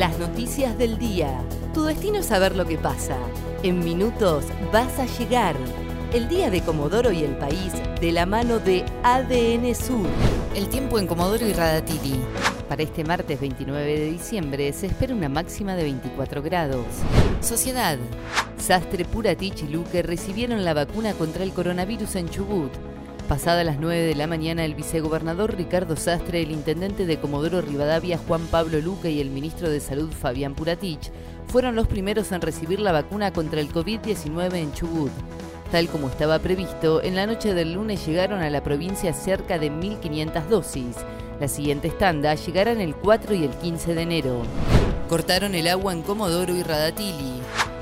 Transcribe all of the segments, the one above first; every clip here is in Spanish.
Las noticias del día. Tu destino es saber lo que pasa. En minutos vas a llegar. El día de Comodoro y el país de la mano de ADN Sur. El tiempo en Comodoro y Radatili. Para este martes 29 de diciembre se espera una máxima de 24 grados. Sociedad. Sastre, Puratich y Luque recibieron la vacuna contra el coronavirus en Chubut. Pasada las 9 de la mañana, el vicegobernador Ricardo Sastre, el intendente de Comodoro Rivadavia Juan Pablo Luque y el ministro de Salud Fabián Puratich fueron los primeros en recibir la vacuna contra el COVID-19 en Chubut. Tal como estaba previsto, en la noche del lunes llegaron a la provincia cerca de 1.500 dosis. Las siguientes tandas llegarán el 4 y el 15 de enero. Cortaron el agua en Comodoro y Radatili.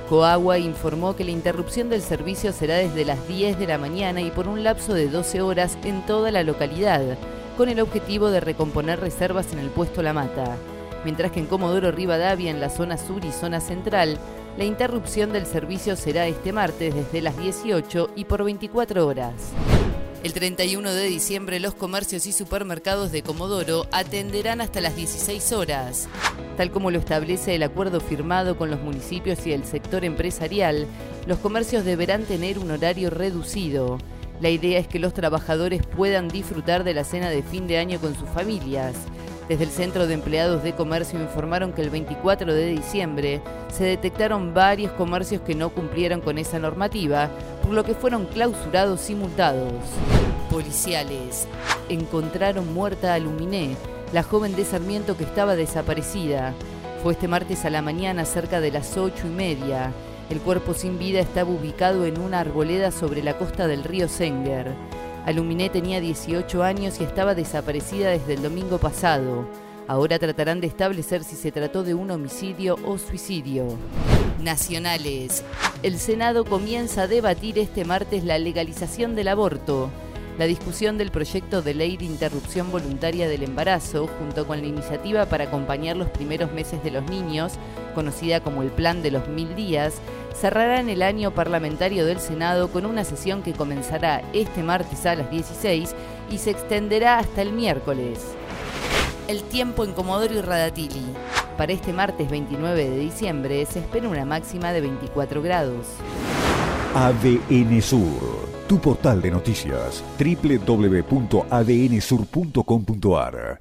Coagua informó que la interrupción del servicio será desde las 10 de la mañana y por un lapso de 12 horas en toda la localidad, con el objetivo de recomponer reservas en el puesto La Mata. Mientras que en Comodoro Rivadavia, en la zona sur y zona central, la interrupción del servicio será este martes desde las 18 y por 24 horas. El 31 de diciembre los comercios y supermercados de Comodoro atenderán hasta las 16 horas. Tal como lo establece el acuerdo firmado con los municipios y el sector empresarial, los comercios deberán tener un horario reducido. La idea es que los trabajadores puedan disfrutar de la cena de fin de año con sus familias. Desde el Centro de Empleados de Comercio informaron que el 24 de diciembre se detectaron varios comercios que no cumplieron con esa normativa, por lo que fueron clausurados y multados. Policiales. Encontraron muerta a Luminé, la joven de Sarmiento que estaba desaparecida. Fue este martes a la mañana cerca de las ocho y media. El cuerpo sin vida estaba ubicado en una arboleda sobre la costa del río Senger. Aluminé tenía 18 años y estaba desaparecida desde el domingo pasado. Ahora tratarán de establecer si se trató de un homicidio o suicidio. Nacionales. El Senado comienza a debatir este martes la legalización del aborto. La discusión del proyecto de ley de interrupción voluntaria del embarazo, junto con la iniciativa para acompañar los primeros meses de los niños, conocida como el Plan de los Mil Días, cerrará en el año parlamentario del Senado con una sesión que comenzará este martes a las 16 y se extenderá hasta el miércoles. El tiempo en Comodoro y Radatili. Para este martes 29 de diciembre se espera una máxima de 24 grados. ADN Sur, tu portal de noticias, www.adnsur.com.ar